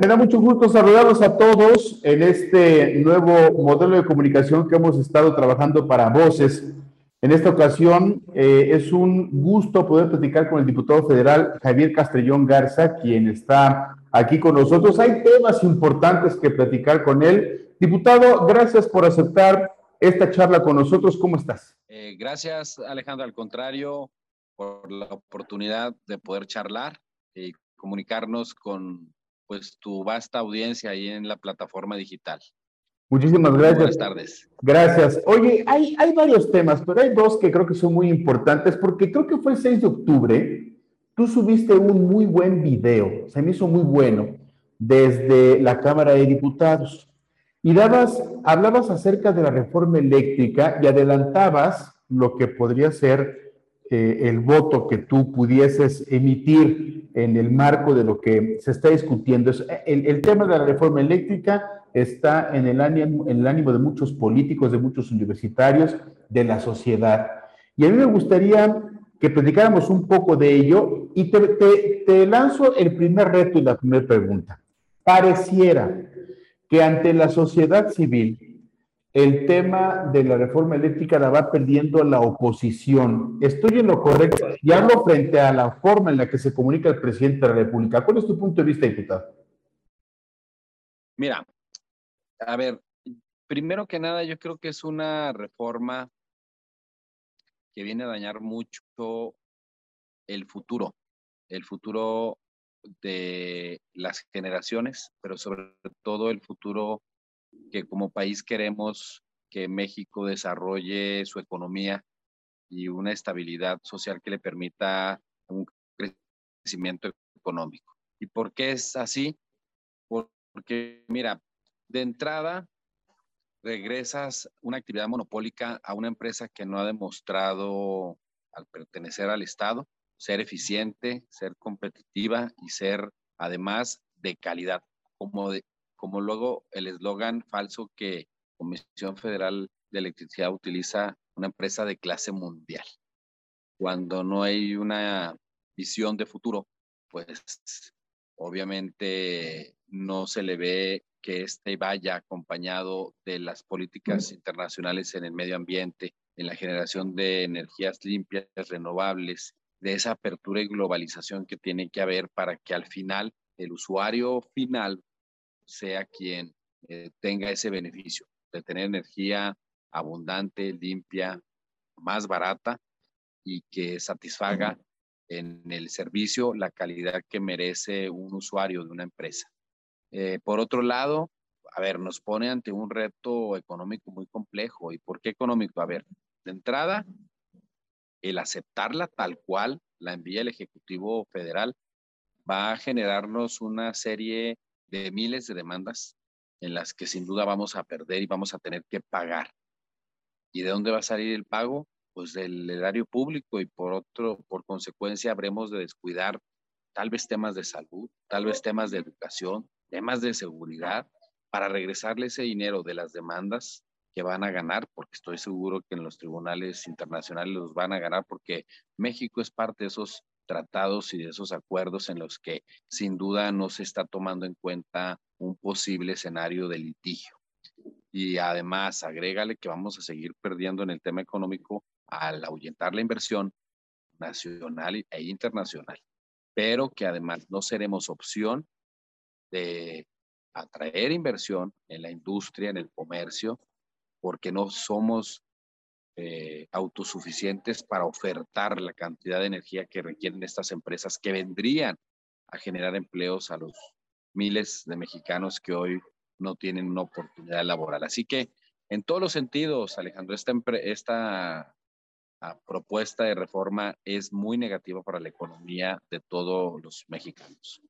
me da mucho gusto saludarlos a todos en este nuevo modelo de comunicación que hemos estado trabajando para Voces. En esta ocasión eh, es un gusto poder platicar con el diputado federal Javier Castrellón Garza, quien está aquí con nosotros. Hay temas importantes que platicar con él. Diputado, gracias por aceptar esta charla con nosotros. ¿Cómo estás? Eh, gracias, Alejandro. Al contrario, por la oportunidad de poder charlar y comunicarnos con pues tu vasta audiencia ahí en la plataforma digital. Muchísimas gracias. Buenas tardes. Gracias. Oye, hay, hay varios temas, pero hay dos que creo que son muy importantes porque creo que fue el 6 de octubre. Tú subiste un muy buen video, se me hizo muy bueno, desde la Cámara de Diputados. Y dabas, hablabas acerca de la reforma eléctrica y adelantabas lo que podría ser eh, el voto que tú pudieses emitir en el marco de lo que se está discutiendo. El, el tema de la reforma eléctrica está en el, ánimo, en el ánimo de muchos políticos, de muchos universitarios, de la sociedad. Y a mí me gustaría que platicáramos un poco de ello y te, te, te lanzo el primer reto y la primera pregunta. Pareciera que ante la sociedad civil el tema de la reforma eléctrica la va perdiendo la oposición. Estoy en lo correcto y hablo frente a la forma en la que se comunica el presidente de la República. ¿Cuál es tu punto de vista, diputado? Mira, a ver, primero que nada, yo creo que es una reforma que viene a dañar mucho el futuro, el futuro de las generaciones, pero sobre todo el futuro que como país queremos que México desarrolle su economía y una estabilidad social que le permita un crecimiento económico. ¿Y por qué es así? Porque, mira, de entrada, regresas una actividad monopólica a una empresa que no ha demostrado al pertenecer al Estado ser eficiente, ser competitiva y ser además de calidad, como, de, como luego el eslogan falso que Comisión Federal de Electricidad utiliza, una empresa de clase mundial. Cuando no hay una visión de futuro, pues obviamente no se le ve que este vaya acompañado de las políticas internacionales en el medio ambiente, en la generación de energías limpias, renovables, de esa apertura y globalización que tiene que haber para que al final el usuario final sea quien eh, tenga ese beneficio de tener energía abundante, limpia, más barata y que satisfaga en el servicio la calidad que merece un usuario de una empresa. Eh, por otro lado, a ver, nos pone ante un reto económico muy complejo. ¿Y por qué económico? A ver, de entrada, el aceptarla tal cual la envía el Ejecutivo Federal va a generarnos una serie de miles de demandas en las que sin duda vamos a perder y vamos a tener que pagar. ¿Y de dónde va a salir el pago? Pues del erario público y por otro, por consecuencia, habremos de descuidar tal vez temas de salud, tal vez temas de educación, temas de seguridad, para regresarle ese dinero de las demandas que van a ganar, porque estoy seguro que en los tribunales internacionales los van a ganar, porque México es parte de esos tratados y de esos acuerdos en los que sin duda no se está tomando en cuenta un posible escenario de litigio. Y además, agrégale que vamos a seguir perdiendo en el tema económico al ahuyentar la inversión nacional e internacional, pero que además no seremos opción de atraer inversión en la industria, en el comercio, porque no somos eh, autosuficientes para ofertar la cantidad de energía que requieren estas empresas que vendrían a generar empleos a los miles de mexicanos que hoy no tienen una oportunidad laboral. Así que en todos los sentidos, Alejandro, esta, esta ah, propuesta de reforma es muy negativa para la economía de todos los mexicanos.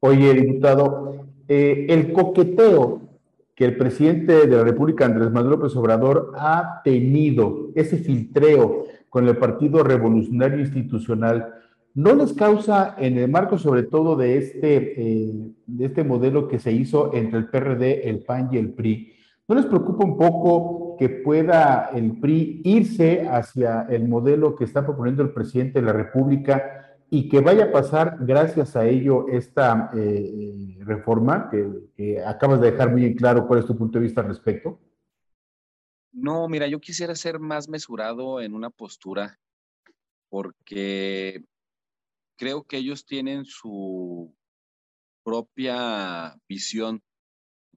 Oye, diputado, eh, el coqueteo que el presidente de la República, Andrés Manuel López Obrador, ha tenido, ese filtreo con el Partido Revolucionario Institucional, ¿no les causa, en el marco sobre todo de este, eh, de este modelo que se hizo entre el PRD, el PAN y el PRI, ¿no les preocupa un poco que pueda el PRI irse hacia el modelo que está proponiendo el presidente de la República y que vaya a pasar gracias a ello esta eh, reforma que, que, acabas de dejar muy claro cuál es tu punto de vista al respecto? No, mira, yo quisiera ser más mesurado en una postura porque creo que ellos tienen su propia visión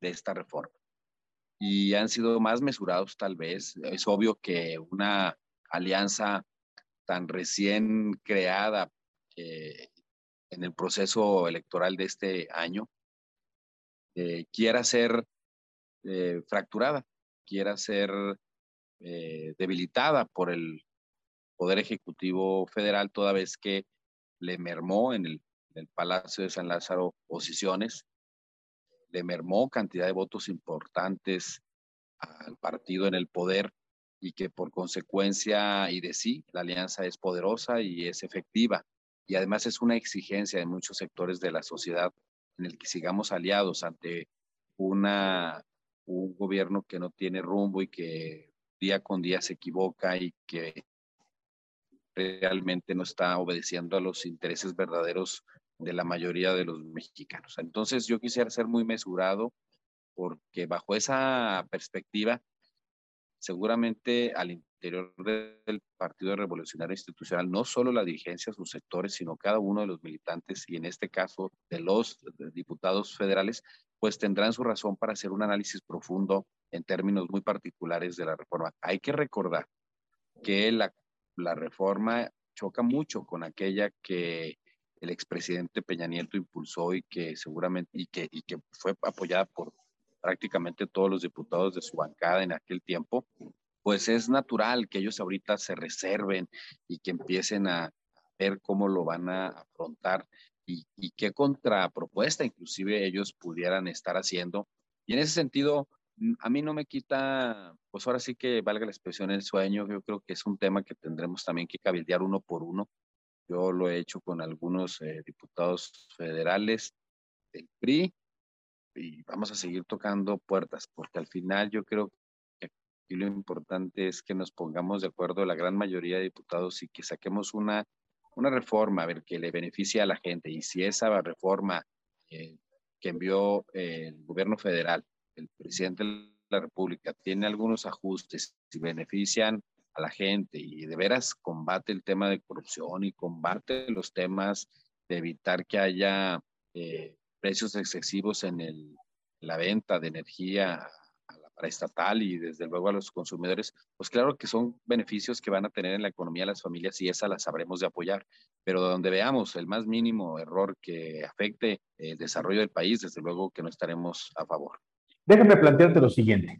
de esta reforma y han sido más mesurados tal vez. Es obvio que una alianza tan recién creada eh, en el proceso electoral de este año eh, quiera ser eh, fracturada, quiera ser debilitada por el Poder Ejecutivo Federal, toda vez que le mermó en el, en el Palacio de San Lázaro posiciones, le mermó cantidad de votos importantes al partido en el poder y que por consecuencia y de sí, la alianza es poderosa y es efectiva. Y además es una exigencia de muchos sectores de la sociedad en el que sigamos aliados ante una, un gobierno que no tiene rumbo y que día con día se equivoca y que realmente no está obedeciendo a los intereses verdaderos de la mayoría de los mexicanos. Entonces yo quisiera ser muy mesurado porque bajo esa perspectiva seguramente al interior del Partido Revolucionario Institucional, no solo la dirigencia, sus sectores, sino cada uno de los militantes y en este caso de los diputados federales, pues tendrán su razón para hacer un análisis profundo en términos muy particulares de la reforma. Hay que recordar que la, la reforma choca mucho con aquella que el expresidente Peña Nieto impulsó y que seguramente y que, y que fue apoyada por prácticamente todos los diputados de su bancada en aquel tiempo, pues es natural que ellos ahorita se reserven y que empiecen a ver cómo lo van a afrontar y, y qué contrapropuesta inclusive ellos pudieran estar haciendo. Y en ese sentido, mm, a mí no me quita, pues ahora sí que valga la expresión el sueño, yo creo que es un tema que tendremos también que cabildear uno por uno. Yo lo he hecho con algunos eh, diputados federales del PRI, y vamos a seguir tocando puertas, porque al final yo creo aquí lo importante es que nos pongamos de acuerdo la gran mayoría de diputados y que saquemos una, una reforma, a ver, que le beneficie a la gente. Y si esa reforma eh, que envió el gobierno federal, el presidente de la República, tiene algunos ajustes y benefician a la gente y de veras combate el tema de corrupción y combate los temas de evitar que haya eh, precios excesivos en el, la venta de energía a la paraestatal y desde luego a los consumidores, pues claro que son beneficios que van a tener en la economía las familias y esa la sabremos de apoyar. Pero donde veamos el más mínimo error que afecte el desarrollo del país, desde luego que no estaremos a favor. Déjame plantearte lo siguiente.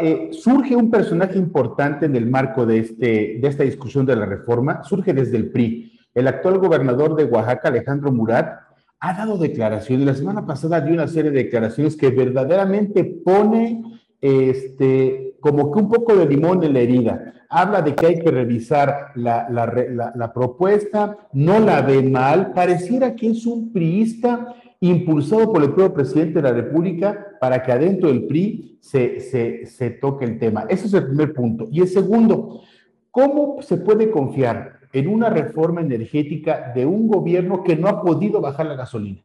Eh, surge un personaje importante en el marco de, este, de esta discusión de la reforma, surge desde el PRI. El actual gobernador de Oaxaca, Alejandro Murat, ha dado declaraciones. La semana pasada dio una serie de declaraciones que verdaderamente pone este, como que un poco de limón en la herida. Habla de que hay que revisar la, la, propuesta, no la ve mal, pareciera que es un priista impulsado por el propio presidente de la República para que adentro del PRI se, se, se toque el tema. Ese es el primer punto. Y el segundo, ¿cómo se puede confiar en una reforma energética de un gobierno que no ha podido bajar la gasolina?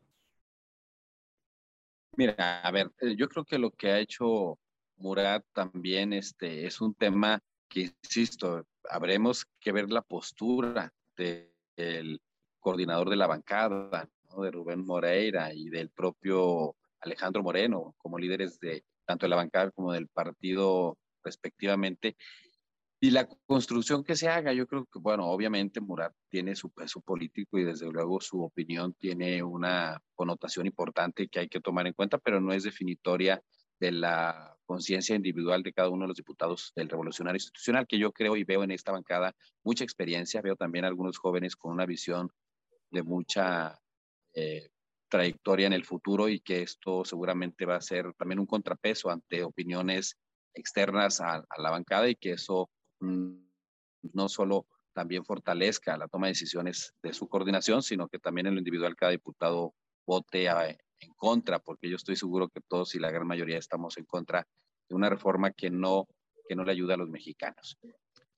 Mira, a ver, eh, yo creo que lo que ha hecho Murat también este, es un tema que, insisto, habremos que ver la postura del coordinador de la bancada, de Rubén Moreira y del propio Alejandro Moreno, como líderes de tanto de la bancada como del partido respectivamente, y la construcción que se haga, yo creo que, bueno, obviamente Murat tiene su peso político y desde luego su opinión tiene una connotación importante que hay que tomar en cuenta, pero no es definitoria de la conciencia individual de cada uno de los diputados del Revolucionario Institucional, que yo creo y veo en esta bancada mucha experiencia, veo también algunos jóvenes con una visión de mucha eh, trayectoria en el futuro y que esto seguramente va a ser también un contrapeso ante opiniones externas a, a la bancada y que eso Mm, no solo también fortalezca la toma de decisiones de su coordinación, sino que también en lo individual cada diputado vote en contra, porque yo estoy seguro que todos y la gran mayoría estamos en contra de una reforma que no, que no le ayuda a los mexicanos.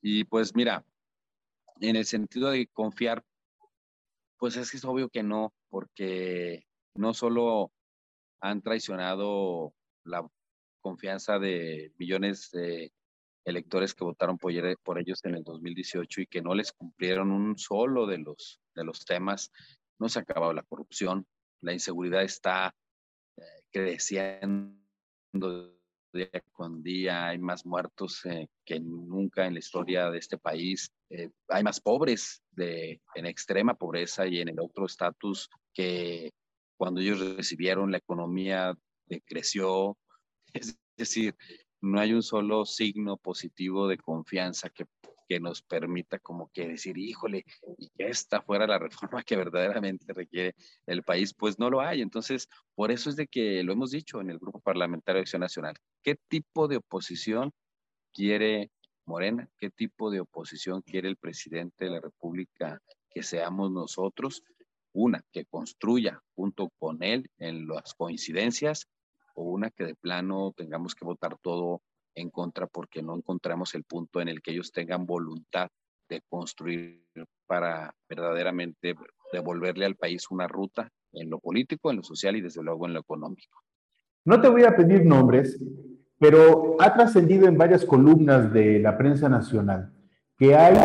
Y pues mira, en el sentido de confiar, Pues es que es obvio que no, porque no solo han traicionado la confianza de millones de electores que votaron por, ellos en el 2018 y que no les cumplieron un solo de los, de los temas. No se ha acabado la corrupción, la inseguridad está eh, creciendo día con día, hay más muertos eh, que nunca en la historia de este país, eh, hay más pobres de, en extrema pobreza y en el otro estatus que cuando ellos recibieron la economía creció, es decir, no hay un solo signo positivo de confianza que, que nos permita como que decir, híjole, y que esta fuera la reforma que verdaderamente requiere el país, pues no lo hay. Entonces, por eso es de que lo hemos dicho en el Grupo Parlamentario de Acción Nacional. ¿Qué tipo de oposición quiere Morena? ¿Qué tipo de oposición quiere el presidente de la República que seamos nosotros? Una, que construya junto con él en las coincidencias o una que de plano tengamos que votar todo en contra porque no encontramos el punto en el que ellos tengan voluntad de construir para verdaderamente devolverle al país una ruta en lo político, en lo social y desde luego en lo económico. No te voy a pedir nombres, pero ha trascendido en varias columnas de la prensa nacional que hay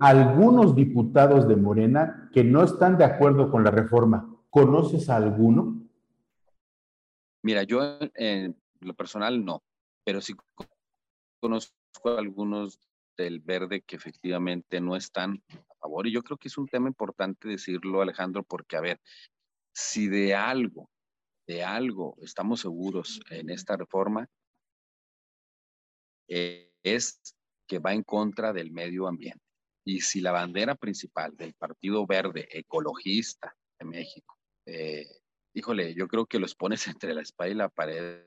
algunos diputados de Morena que no están de acuerdo con la reforma. ¿Conoces a alguno? Mira, yo en lo personal no, pero sí conozco algunos del verde que efectivamente no están a favor. Y yo creo que es un tema importante decirlo, Alejandro, porque a ver, si de algo, de algo estamos seguros en esta reforma, eh, es que va en contra del medio ambiente. Y si la bandera principal del Partido Verde Ecologista de México eh, híjole, yo creo que los pones entre la espalda y la pared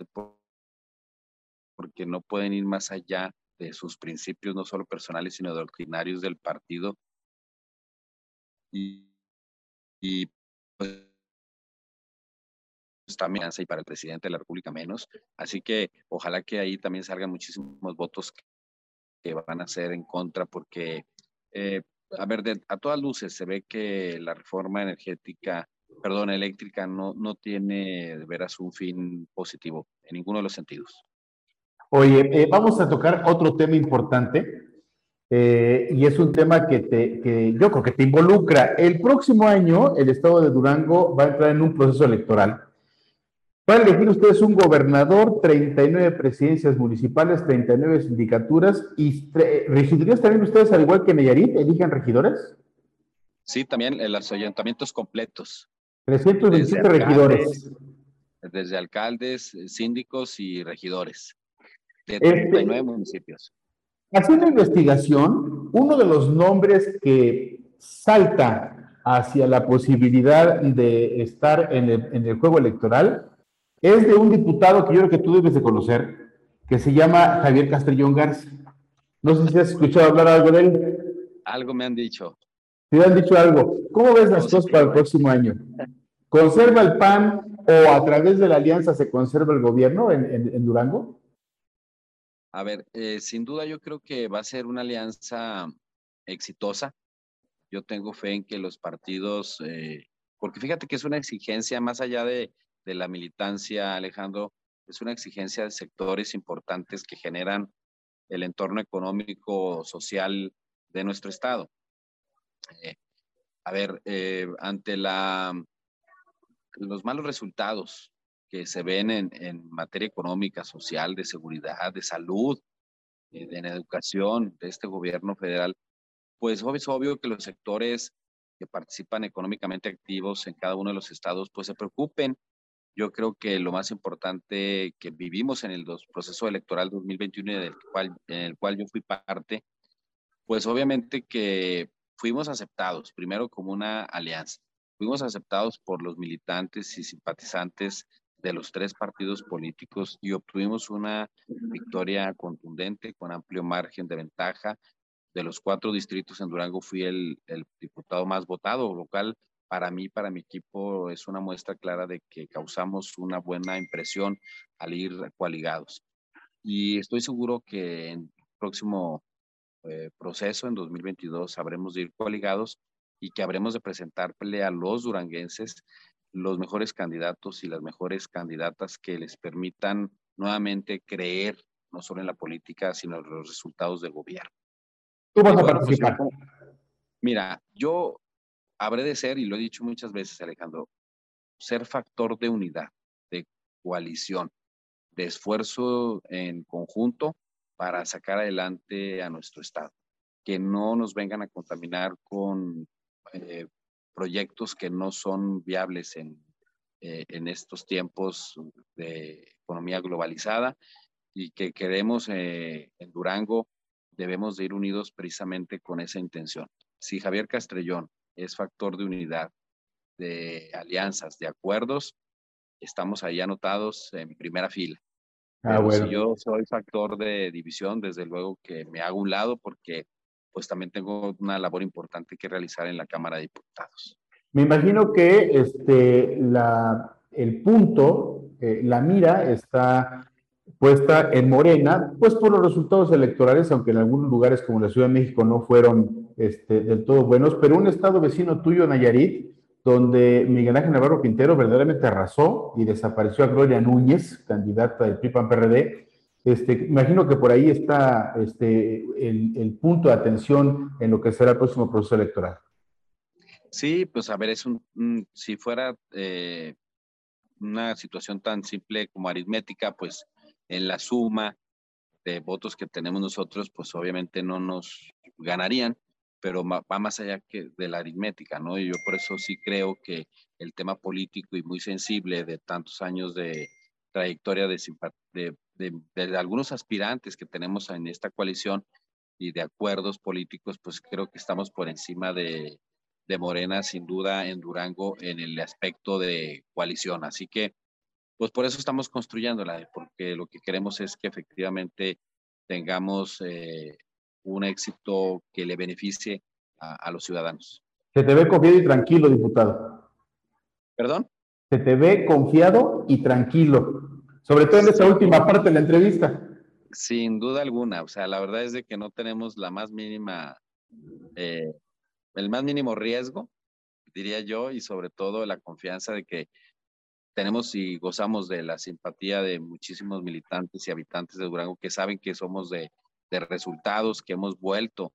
porque no pueden ir más allá de sus principios, no solo personales, sino doctrinarios del partido. Y, y pues también y para el presidente de la República menos. Así que ojalá que ahí también salgan muchísimos votos que van a ser en contra, porque, eh, a ver, a todas luces se ve que la reforma energética perdón, eléctrica no, no tiene de veras un fin positivo en ninguno de los sentidos. Oye, eh, vamos a tocar otro tema importante eh, y es un tema que, te, que yo creo que te involucra. El próximo año el estado de Durango va a entrar en un proceso electoral. Van a elegir ustedes un gobernador, 39 presidencias municipales, 39 sindicaturas y regidurías también ustedes, al igual que Nayarit, eligen regidores. Sí, también en los ayuntamientos completos. 327 regidores. Desde alcaldes, eh, síndicos y regidores de 39 este, municipios. Haciendo investigación, uno de los nombres que salta hacia la posibilidad de estar en el, en el juego electoral es de un diputado que yo creo que tú debes de conocer, que se llama Javier Castellón Garza. No sé si has escuchado hablar algo de él. Algo me han dicho. Te han dicho algo. ¿Cómo ves las cosas para el próximo año? ¿Conserva el PAN o a través de la alianza se conserva el gobierno en, Durango? A ver, eh, sin duda yo creo que va a ser una alianza exitosa. Yo tengo fe en que los partidos, eh, porque fíjate que es una exigencia más allá de, de la militancia, Alejandro, es una exigencia de sectores importantes que generan el entorno económico, social de nuestro estado. Eh, a ver, eh, ante la, los malos resultados que se ven en, materia económica, social, de seguridad, de salud, eh, en educación de este gobierno federal, pues es obvio que los sectores que participan económicamente activos en cada uno de los estados, pues se preocupen. Yo creo que lo más importante que vivimos en el proceso electoral 2021 del cual, en el cual yo fui parte, pues obviamente que fuimos aceptados, primero como una alianza, fuimos aceptados por los militantes y simpatizantes de los tres partidos políticos y obtuvimos una victoria contundente con amplio margen de ventaja. De los cuatro distritos en Durango fui el, el diputado más votado, local. Para mí, para mi equipo, es una muestra clara de que causamos una buena impresión al ir coaligados. Y estoy seguro que en el próximo eh, proceso en 2022 sabremos de ir coaligados y que habremos de presentarle a los duranguenses los mejores candidatos y las mejores candidatas que les permitan nuevamente creer no solo en la política, sino en los resultados del gobierno. ¿Tú vas a pues, participar? mira, yo habré de ser, y lo he dicho muchas veces, Alejandro, ser factor de unidad, de coalición, de esfuerzo en conjunto para sacar adelante a nuestro Estado. Que no nos vengan a contaminar con eh, proyectos que no son viables en, eh, en estos tiempos de economía globalizada y que queremos eh, en Durango, debemos de ir unidos precisamente con esa intención. Si Javier Castrellón es factor de unidad, de alianzas, de acuerdos, estamos ahí anotados en primera fila. Ah, bueno. Si yo soy factor de división, desde luego que me hago un lado porque pues también tengo una labor importante que realizar en la Cámara de Diputados. Me imagino que este, la, el punto, eh, la mira está puesta en Morena, pues por los resultados electorales, aunque en algunos lugares como la Ciudad de México no fueron este, del todo buenos, pero un estado vecino tuyo, Nayarit, donde Miguel Ángel Navarro Quintero verdaderamente arrasó y desapareció a Gloria Núñez, candidata del PRI-PAN-PRD. Este, imagino que por ahí está este, el, punto de atención en lo que será el próximo proceso electoral. Sí, pues a ver, es un, si fuera eh, una situación tan simple como aritmética, pues en la suma de votos que tenemos nosotros, pues obviamente no nos ganarían, pero va más allá que de la aritmética, ¿no? Y yo por eso sí creo que el tema político y muy sensible de tantos años de trayectoria de, de, de, algunos aspirantes que tenemos en esta coalición y de acuerdos políticos, pues creo que estamos por encima de, de Morena, sin duda, en Durango, en el aspecto de coalición. Así que pues por eso estamos construyéndola, porque lo que queremos es que efectivamente tengamos eh, un éxito que le beneficie a, los ciudadanos. Se te ve confiado y tranquilo, diputado. ¿Perdón? Se te ve confiado y tranquilo, sobre todo en esa última parte de la entrevista. Sin duda alguna, o sea, la verdad es de que no tenemos la más mínima, eh, el más mínimo riesgo, diría yo, y sobre todo la confianza de que tenemos y gozamos de la simpatía de muchísimos militantes y habitantes de Durango que saben que somos de, de resultados, que hemos vuelto,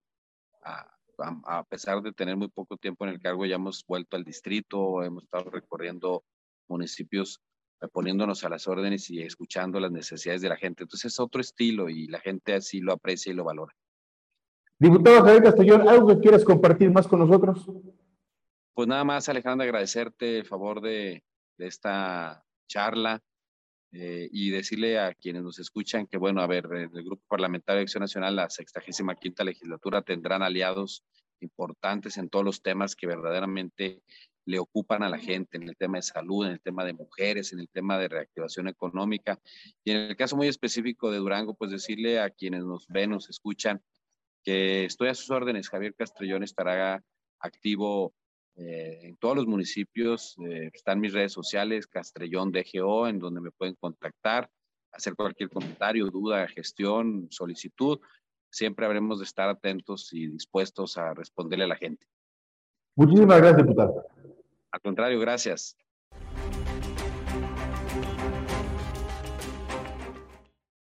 a, a, pesar de tener muy poco tiempo en el cargo, ya hemos vuelto al distrito, hemos estado recorriendo municipios, poniéndonos a las órdenes y escuchando las necesidades de la gente. Entonces es otro estilo y la gente así lo aprecia y lo valora. Diputado Javier Castellón, ¿algo que quieras compartir más con nosotros? Pues nada más, Alejandro, agradecerte el favor de, de esta charla eh, y decirle a quienes nos escuchan que, bueno, a ver, el Grupo Parlamentario de Acción Nacional, la 65 quinta legislatura, tendrán aliados importantes en todos los temas que verdaderamente le ocupan a la gente, en el tema de salud, en el tema de mujeres, en el tema de reactivación económica. Y en el caso muy específico de Durango, pues decirle a quienes nos ven, nos escuchan, que estoy a sus órdenes. Javier Castrellón estará activo eh, en todos los municipios eh, están mis redes sociales, Castrellón DGO, en donde me pueden contactar, hacer cualquier comentario, duda, gestión, solicitud. Siempre habremos de estar atentos y dispuestos a responderle a la gente. Muchísimas gracias, diputado. Al contrario, gracias.